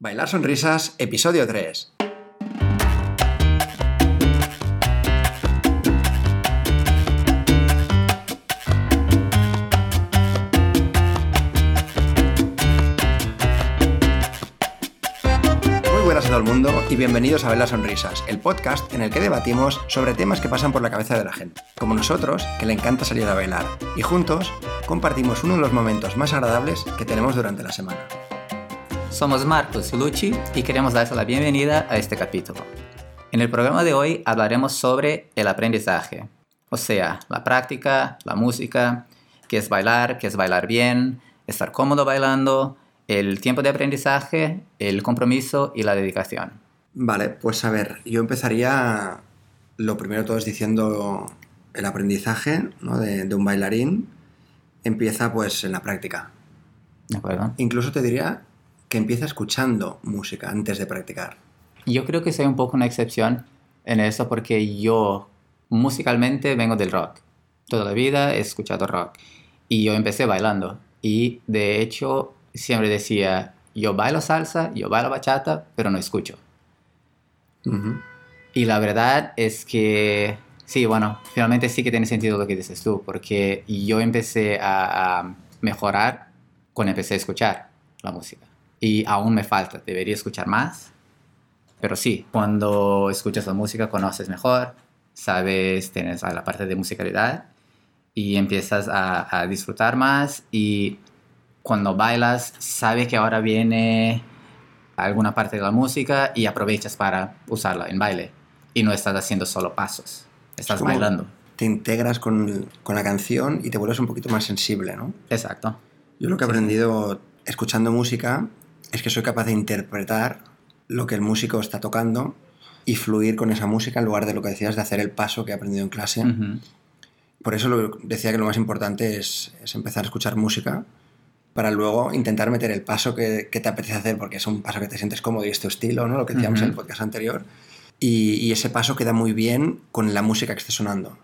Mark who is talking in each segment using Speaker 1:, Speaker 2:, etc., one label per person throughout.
Speaker 1: Bailar Sonrisas, episodio 3. Muy buenas a todo el mundo y bienvenidos a Bailar Sonrisas, el podcast en el que debatimos sobre temas que pasan por la cabeza de la gente, como nosotros, que le encanta salir a bailar, y juntos compartimos uno de los momentos más agradables que tenemos durante la semana.
Speaker 2: Somos Marcos y Luchi y queremos darles la bienvenida a este capítulo. En el programa de hoy hablaremos sobre el aprendizaje, o sea, la práctica, la música, qué es bailar, qué es bailar bien, estar cómodo bailando, el tiempo de aprendizaje, el compromiso y la dedicación.
Speaker 1: Vale, pues a ver, yo empezaría lo primero todo es diciendo el aprendizaje ¿no? de, de un bailarín empieza pues en la práctica.
Speaker 2: ¿De acuerdo?
Speaker 1: Incluso te diría que empieza escuchando música antes de practicar.
Speaker 2: Yo creo que soy un poco una excepción en eso porque yo musicalmente vengo del rock. Toda la vida he escuchado rock. Y yo empecé bailando. Y de hecho siempre decía, yo bailo salsa, yo bailo bachata, pero no escucho.
Speaker 1: Ujú.
Speaker 2: Y la verdad es que, sí, bueno, finalmente sí que tiene sentido lo que dices tú, porque yo empecé a, a mejorar cuando empecé a escuchar la música. Y aún me falta, debería escuchar más. Pero sí, cuando escuchas la música conoces mejor, sabes, tienes la parte de musicalidad y empiezas a, a disfrutar más y cuando bailas sabes que ahora viene alguna parte de la música y aprovechas para usarla en baile y no estás haciendo solo pasos, estás
Speaker 1: como-
Speaker 2: bailando.
Speaker 1: Te integras con, con la canción y te vuelves un poquito más sensible, ¿no?
Speaker 2: Exacto.
Speaker 1: Yo lo que he aprendido escuchando música es que soy capaz de interpretar lo que el músico está tocando y fluir con esa música en lugar de lo que decías de hacer el paso que he aprendido en clase. Por eso lo- decía que lo más importante es, es empezar a escuchar música para luego intentar meter el paso que, que te apetece hacer, porque es un paso que te sientes cómodo y es tu estilo, ¿no? Lo que decíamos en el podcast anterior. Y, y ese paso queda muy bien con la música que esté sonando.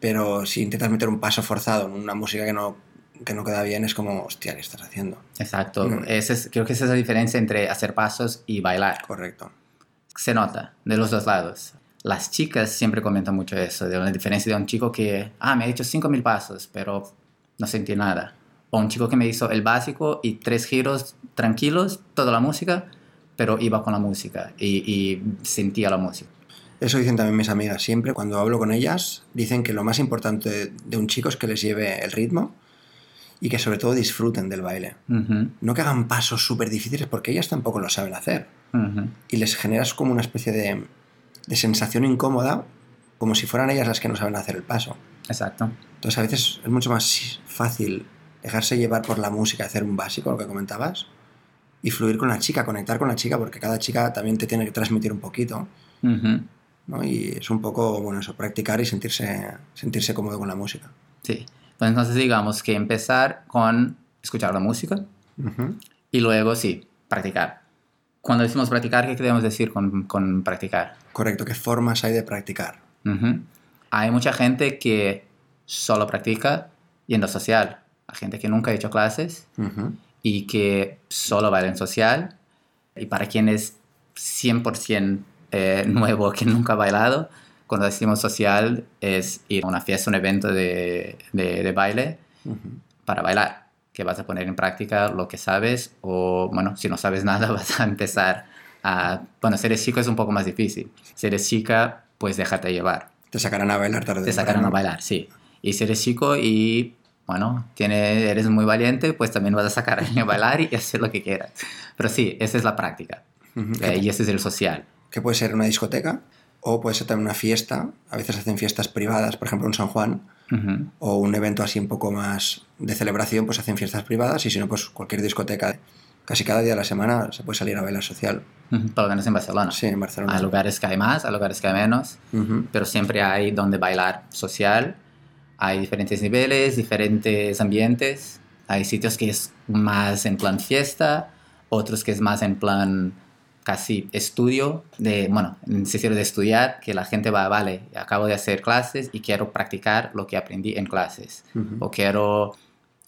Speaker 1: Pero si intentas meter un paso forzado en una música que no, que no queda bien, es como, hostia, ¿qué estás haciendo?
Speaker 2: Exacto.
Speaker 1: Mm.
Speaker 2: Ese es- creo que esa es la diferencia entre hacer pasos y bailar.
Speaker 1: Correcto.
Speaker 2: Se nota de los dos lados. Las chicas siempre comentan mucho eso, de la diferencia de un chico que, ah, me ha hecho 5.000 pasos, pero no sentí nada. O un chico que me hizo el básico y tres giros tranquilos, toda la música, pero iba con la música y, y sentía la música.
Speaker 1: Eso dicen también mis amigas. Siempre cuando hablo con ellas, dicen que lo más importante de, de un chico es que les lleve el ritmo y que sobre todo disfruten del baile. No que hagan pasos súper difíciles porque ellas tampoco lo saben hacer. Y les generas como una especie de, de sensación incómoda, como si fueran ellas las que no saben hacer el paso.
Speaker 2: Exacto.
Speaker 1: Entonces a veces es mucho más fácil dejarse llevar por la música, hacer un básico, lo que comentabas, y fluir con la chica, conectar con la chica, porque cada chica también te tiene que transmitir un poquito. ¿no? Y es un poco, bueno, eso, practicar y sentirse, sentirse cómodo con la música.
Speaker 2: Sí. Pues entonces digamos que empezar con escuchar la música,
Speaker 1: Ujú.
Speaker 2: Y luego, sí, practicar. Cuando decimos practicar, ¿qué queremos decir con, con practicar?
Speaker 1: Correcto, ¿qué formas hay de practicar?
Speaker 2: Ujú. Hay mucha gente que solo practica yendo social. Hay gente que nunca ha hecho clases
Speaker 1: Ujú.
Speaker 2: y que solo baila en social. Y para quien es 100% eh, nuevo, que nunca ha bailado, cuando decimos social es ir a una fiesta, un evento de, de- de baile para bailar, que vas a poner en práctica lo que sabes o, bueno, si no sabes nada vas a empezar a... Bueno, si eres chico es un poco más difícil. Si eres chica, pues déjate llevar.
Speaker 1: Te sacarán a bailar tarde
Speaker 2: Te sacarán a bailar, sí. Y si eres chico y, bueno, tiene, eres muy valiente, pues también vas a sacar a bailar y hacer lo que quieras. Pero sí, esa es la práctica. Eh, y ese es el social.
Speaker 1: Que puede ser una discoteca o puede ser también una fiesta. A veces hacen fiestas privadas, por ejemplo en San Juan, o un evento así un poco más de celebración, pues hacen fiestas privadas y si no, pues cualquier discoteca. Casi cada día de la semana se puede salir a bailar social.
Speaker 2: Por lo menos en Barcelona.
Speaker 1: Sí, en Barcelona.
Speaker 2: Hay lugares que hay más, hay lugares que hay menos. Pero siempre hay donde bailar social. Hay diferentes niveles, diferentes ambientes. Hay sitios que es más en plan fiesta, otros que es más en plan casi estudio, de, bueno, en sentido de estudiar, que la gente va, vale, acabo de hacer clases y quiero practicar lo que aprendí en clases.
Speaker 1: Ujú.
Speaker 2: O quiero,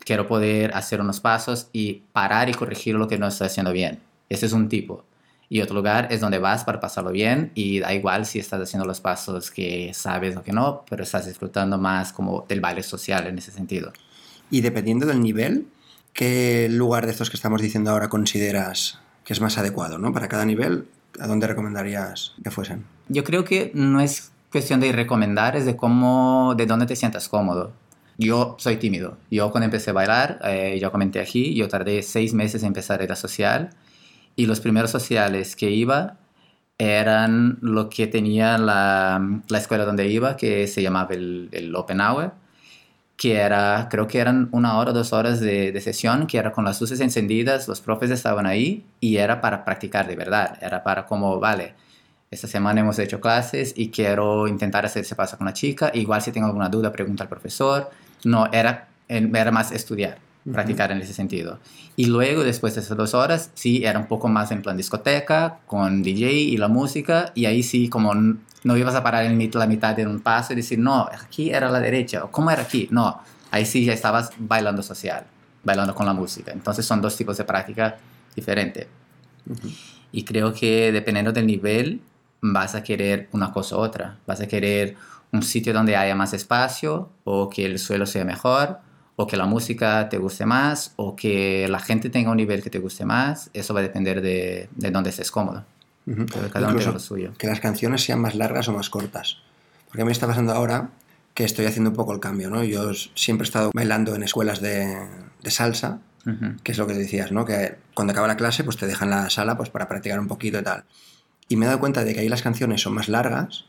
Speaker 2: quiero poder hacer unos pasos y parar y corregir lo que no estoy haciendo bien. Ese es un tipo. Y otro lugar es donde vas para pasarlo bien y da igual si estás haciendo los pasos que sabes o que no, pero estás disfrutando más como del baile social en ese sentido.
Speaker 1: Y dependiendo del nivel, ¿qué lugar de estos que estamos diciendo ahora consideras que es más adecuado, ¿no? Para cada nivel, ¿a dónde recomendarías que fuesen?
Speaker 2: Yo creo que no es cuestión de recomendar, es de cómo, de dónde te sientas cómodo. Yo soy tímido. Yo cuando empecé a bailar, eh, yo comenté aquí, yo tardé seis meses en empezar a ir a social y los primeros sociales que iba eran lo que tenía la, la escuela donde iba, que se llamaba el, el, Open Hour, que era, creo que eran una hora, dos horas de, de, sesión, que era con las luces encendidas, los profes estaban ahí y era para practicar de verdad, era para como, vale, esta semana hemos hecho clases y quiero intentar hacer ese paso con una chica, igual si tengo alguna duda pregunta al profesor, no, era, era más estudiar practicar en ese sentido. Y luego, después de esas dos horas, sí, era un poco más en plan discoteca, con DJ y la música, y ahí sí, como no ibas a parar en la mitad de un paso y decir, no, aquí era la derecha, o cómo era aquí, no, ahí sí ya estabas bailando social, bailando con la música. Entonces son dos tipos de práctica diferentes. Y creo que dependiendo del nivel, vas a querer una cosa u otra. Vas a querer un sitio donde haya más espacio o que el suelo sea mejor o que la música te guste más, o que la gente tenga un nivel que te guste más, eso va a depender de, de dónde estés cómodo.
Speaker 1: Cada uno tiene lo suyo. Que las canciones sean más largas o más cortas. Porque a mí me está pasando ahora que estoy haciendo un poco el cambio, ¿no? Yo siempre he estado bailando en escuelas de, de salsa, que es lo que decías, ¿no? Que cuando acaba la clase, pues te dejan la sala pues, para practicar un poquito y tal. Y me he dado cuenta de que ahí las canciones son más largas.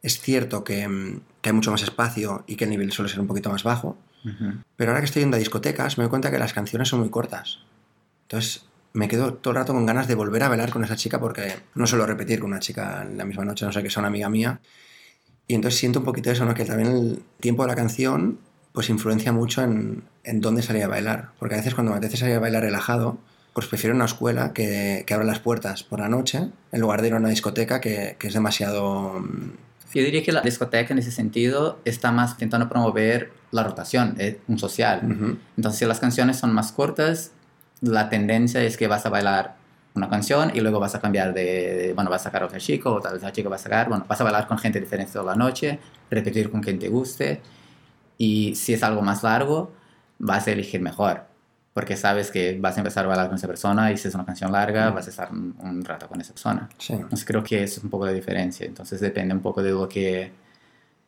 Speaker 1: Es cierto que, que hay mucho más espacio y que el nivel suele ser un poquito más bajo, pero ahora que estoy yendo a discotecas, me doy cuenta que las canciones son muy cortas. Entonces me quedo todo el rato con ganas de volver a bailar con esa chica porque no suelo repetir con una chica en la misma noche, no sé que sea una amiga mía. Y entonces siento un poquito eso, ¿no? Que también el tiempo de la canción pues influencia mucho en, en dónde salir a bailar. Porque a veces cuando me apetece salir a bailar relajado, pues prefiero una escuela que, que abra las puertas por la noche en lugar de ir a una discoteca que, que es demasiado mm,
Speaker 2: yo diría que la discoteca en ese sentido está más intentando promover la rotación, es un social. Entonces, si las canciones son más cortas, la tendencia es que vas a bailar una canción y luego vas a cambiar de, bueno, vas a sacar a otro chico, o tal vez la chica va a sacar, bueno, vas a bailar con gente diferente toda la noche, repetir con quien te guste. Y si es algo más largo, vas a elegir mejor porque sabes que vas a empezar a bailar con esa persona y si es una canción larga vas a estar un, rato con esa persona. Entonces creo que es un poco la diferencia. Entonces depende un poco de lo que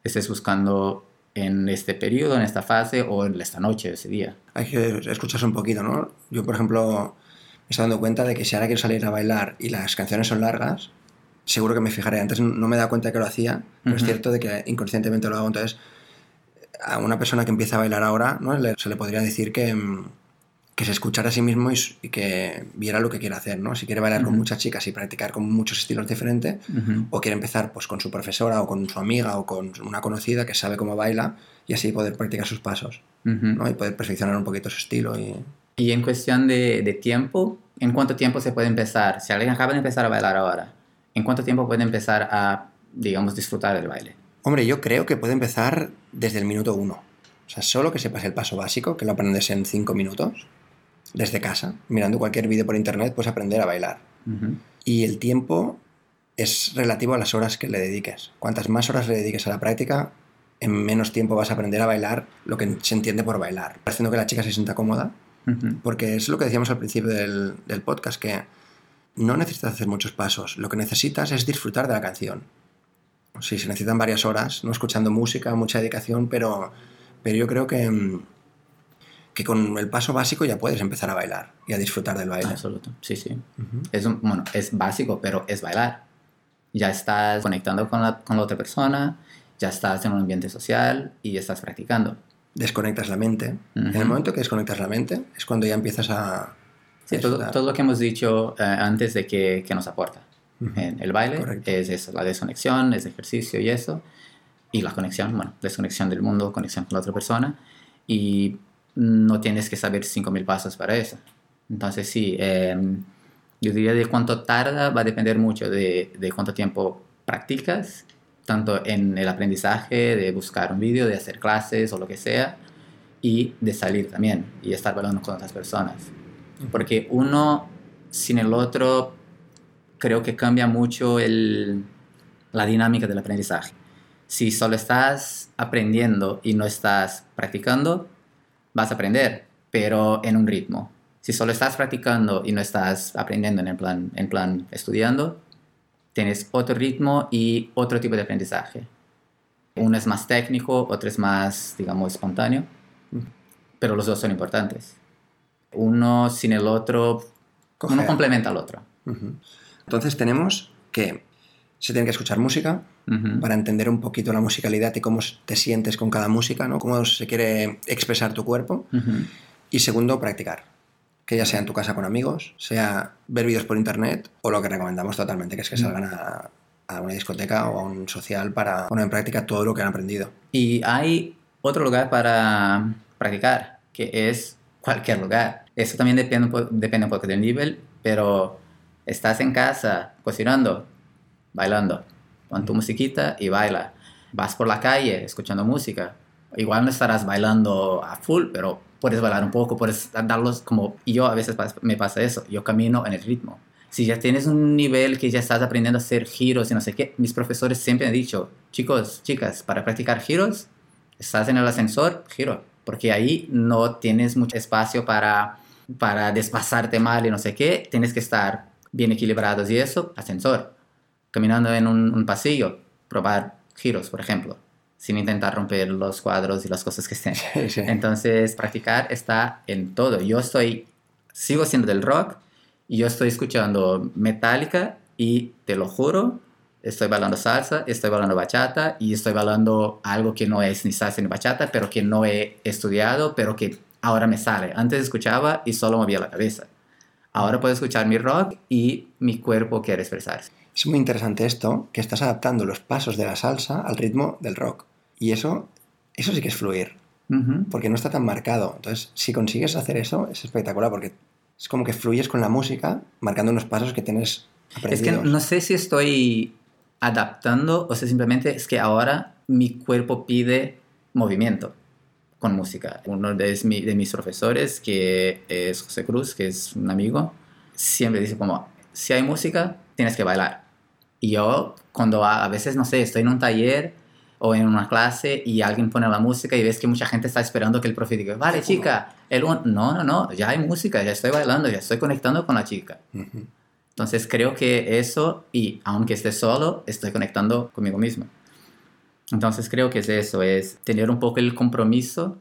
Speaker 2: estés buscando en este periodo, en esta fase o en esta noche, ese día.
Speaker 1: Hay que escucharse un poquito, ¿no? Yo, por ejemplo, me estoy dando cuenta de que si ahora quiero salir a bailar y las canciones son largas, seguro que me fijaré. Antes no me da cuenta que lo hacía, pero es cierto de que inconscientemente lo hago. Entonces, a una persona que empieza a bailar ahora, ¿no? se le podría decir que mm, que se escuchara a sí mismo y, que viera lo que quiere hacer, ¿no? Si quiere bailar con muchas chicas y practicar con muchos estilos diferentes, o quiere empezar pues con su profesora o con su amiga o con una conocida que sabe cómo baila y así poder practicar sus pasos, ¿no? Y poder perfeccionar un poquito su estilo y...
Speaker 2: Y en cuestión de, de, tiempo, ¿en cuánto tiempo se puede empezar? Si alguien acaba de empezar a bailar ahora, ¿en cuánto tiempo puede empezar a, digamos, disfrutar del baile?
Speaker 1: Hombre, yo creo que puede empezar desde el minuto uno. O sea, solo que sepas el paso básico, que lo aprendes en cinco minutos, desde casa, mirando cualquier vídeo por internet, puedes aprender a bailar. Y el tiempo es relativo a las horas que le dediques. Cuantas más horas le dediques a la práctica, en menos tiempo vas a aprender a bailar lo que se entiende por bailar, haciendo que la chica se sienta cómoda. Porque es lo que decíamos al principio del, del, podcast, que no necesitas hacer muchos pasos, lo que necesitas es disfrutar de la canción. Sí, se necesitan varias horas, no escuchando música, mucha dedicación, pero, pero yo creo que, mm, que con el paso básico ya puedes empezar a bailar y a disfrutar del baile.
Speaker 2: Absoluto, sí, sí. es bueno, es básico, pero es bailar. Ya estás conectando con la, con la otra persona, ya estás en un ambiente social y ya estás practicando.
Speaker 1: Desconectas la mente. En el momento que desconectas la mente es cuando ya empiezas a...
Speaker 2: Sí, todo, todo, lo que hemos dicho eh, antes de que, que nos aporta. en el baile es eso, la desconexión, es ejercicio y eso. Y la conexión, bueno, desconexión del mundo, conexión con la otra persona. Y no tienes que saber 5.000 pasos para eso. Entonces sí, em, yo diría de cuánto tarda va a depender mucho de, de, cuánto tiempo practicas, tanto en el aprendizaje, de buscar un vídeo, de hacer clases o lo que sea, y de salir también y estar hablando con otras personas. Porque uno sin el otro creo que cambia mucho el, la dinámica del aprendizaje. Si solo estás aprendiendo y no estás practicando, vas a aprender, pero en un ritmo. Si solo estás practicando y no estás aprendiendo en, el plan, en plan estudiando, tienes otro ritmo y otro tipo de aprendizaje. Uno es más técnico, otro es más, digamos, espontáneo, pero los dos son importantes. Uno sin el otro, uno complementa al otro.
Speaker 1: Entonces tenemos que se tiene que escuchar música para entender un poquito la musicalidad y cómo te sientes con cada música, ¿no? cómo se quiere expresar tu cuerpo. Y segundo, practicar. Que ya sea en tu casa con amigos, sea ver vídeos por internet o lo que recomendamos totalmente, que es que salgan a, a una discoteca o a un social para poner en práctica todo lo que han aprendido.
Speaker 2: Y hay otro lugar para practicar, que es cualquier lugar. Eso también depende, depende un poco del nivel, pero estás en casa cocinando, bailando, pon tu musiquita y baila. Vas por la calle escuchando música. Igual no estarás bailando a full, pero puedes bailar un poco, puedes darlos como... Yo a veces me pasa eso, yo camino en el ritmo si ya tienes un nivel que ya estás aprendiendo a hacer giros y no sé qué, mis profesores siempre han dicho, chicos, chicas, para practicar giros, estás en el ascensor, giro, porque ahí no tienes mucho espacio para, para desplazarte mal y no sé qué, tienes que estar bien equilibrados y eso, ascensor, caminando en un, pasillo, probar giros, por ejemplo, sin intentar romper los cuadros y las cosas que estén. Entonces, practicar está en todo. Yo estoy, sigo siendo del rock, y yo estoy escuchando Metallica y te lo juro, estoy bailando salsa, estoy bailando bachata y estoy bailando algo que no es ni salsa ni bachata, pero que no he estudiado, pero que ahora me sale. Antes escuchaba y solo movía la cabeza. Ahora puedo escuchar mi rock y mi cuerpo quiere expresarse.
Speaker 1: Es muy interesante esto, que estás adaptando los pasos de la salsa al ritmo del rock. Y eso, eso sí que es fluir, porque no está tan marcado. Entonces, si consigues hacer eso, es espectacular, porque es como que fluyes con la música, marcando unos pasos que tienes aprendidos.
Speaker 2: Es que no sé si estoy adaptando o si simplemente es que ahora mi cuerpo pide movimiento con música. Uno de, de mis profesores, que es José Cruz, que es un amigo, siempre dice como, si hay música, tienes que bailar. Y yo, cuando a, a veces, no sé, estoy en un taller o en una clase y alguien pone la música y ves que mucha gente está esperando que el profe diga, vale chica, el no, no, no, ya hay música, ya estoy bailando, ya estoy conectando con la chica. Entonces creo que eso, y aunque esté solo, estoy conectando conmigo mismo. Entonces creo que es eso, es tener un poco el compromiso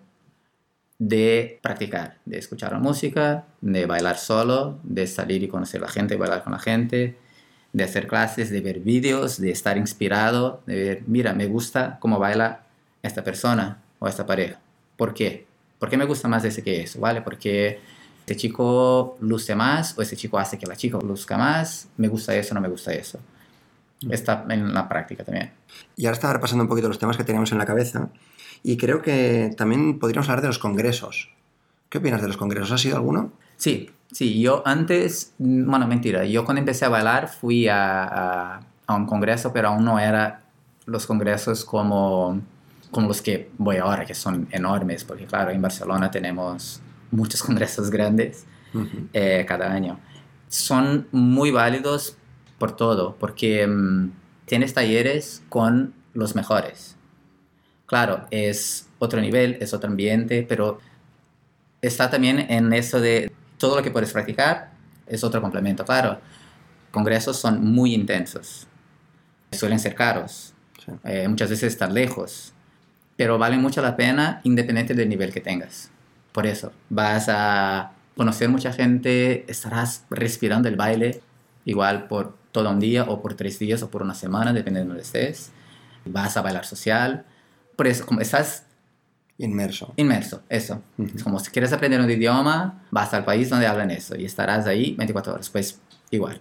Speaker 2: de practicar, de escuchar la música, de bailar solo, de salir y conocer a la gente, bailar con la gente, de hacer clases, de ver vídeos, de estar inspirado, de ver, mira, me gusta cómo baila esta persona o esta pareja. ¿Por qué? ¿Por qué me gusta más ese que eso? ¿Vale? Porque este chico luce más o ese chico hace que la chica luzca más, me gusta eso, no me gusta eso. Mm. Está en la práctica también.
Speaker 1: Y ahora estaba repasando un poquito los temas que teníamos en la cabeza y creo que también podríamos hablar de los congresos. ¿Qué opinas de los congresos? ¿Has ido alguno?
Speaker 2: Sí, Sí, yo antes, bueno, mentira, yo cuando empecé a bailar fui a, a, un congreso, pero aún no era los congresos como, como los que voy ahora, que son enormes, porque claro, en Barcelona tenemos muchos congresos grandes eh, cada año. Son muy válidos por todo, porque mm, tienes talleres con los mejores. Claro, es otro nivel, es otro ambiente, pero está también en eso de todo lo que puedes practicar es otro complemento. Claro, congresos son muy intensos, suelen ser caros, eh, muchas veces están lejos, pero valen mucho la pena independiente del nivel que tengas. Por eso, vas a conocer mucha gente, estarás respirando el baile igual por todo un día o por tres días o por una semana, dependiendo de donde estés. Vas a bailar social. Por eso, como estás
Speaker 1: Inmerso.
Speaker 2: Inmerso, eso. Es como si quieres aprender un idioma, vas al país donde hablan eso y estarás ahí 24 horas. Pues igual.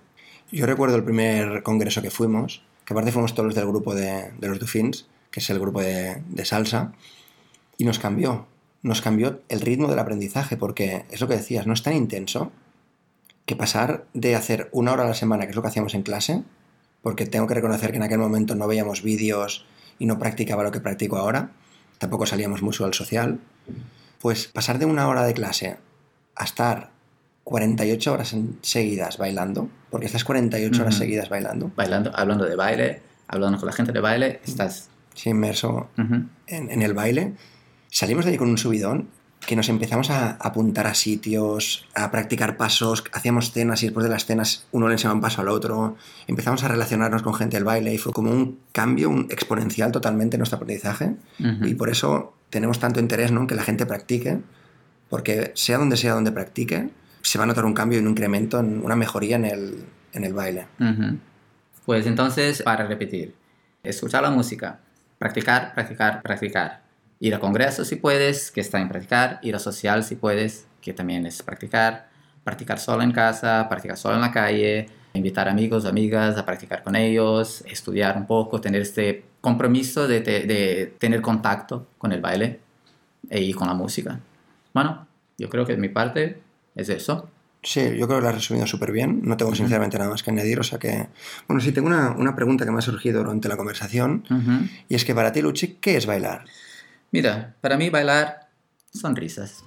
Speaker 1: Yo recuerdo el primer congreso que fuimos, que aparte fuimos todos del grupo de, de los Dufins, que es el grupo de, de, salsa, y nos cambió. Nos cambió el ritmo del aprendizaje, porque es lo que decías, no es tan intenso que pasar de hacer una hora a la semana, que es lo que hacíamos en clase, porque tengo que reconocer que en aquel momento no veíamos vídeos y no practicaba lo que practico ahora, tampoco salíamos mucho al social, pues pasar de una hora de clase a estar 48 horas seguidas bailando, porque estás 48 horas
Speaker 2: Ujú.
Speaker 1: seguidas bailando,
Speaker 2: Bailando, hablando de baile, hablando con la gente de baile, estás...
Speaker 1: sí, inmerso en, en el baile, salimos de ahí con un subidón que nos empezamos a apuntar a sitios, a practicar pasos, hacíamos cenas y después de las cenas uno le enseñaba un paso al otro, empezamos a relacionarnos con gente del baile y fue como un cambio un exponencial totalmente en nuestro aprendizaje y por eso tenemos tanto interés ¿no? en que la gente practique, porque sea donde sea donde practique, se va a notar un cambio y un incremento, en una mejoría en el, en el baile.
Speaker 2: Pues entonces, para repetir, escuchar la música, practicar, practicar, practicar. Ir a congresos si puedes, que está en practicar. Ir a social si puedes, que también es practicar. Practicar solo en casa, practicar solo en la calle. Invitar amigos, amigas a practicar con ellos. Estudiar un poco, tener este compromiso de, te- de tener contacto con el baile y con la música. Bueno, yo creo que de mi parte es eso.
Speaker 1: Sí, yo creo que lo has resumido súper bien. No tengo sinceramente nada más que añadir. O sea que. Bueno, sí, tengo una, una pregunta que me ha surgido durante la conversación. Y es que para ti, Luchi, ¿qué es bailar?
Speaker 2: Mira, para mí bailar, sonrisas.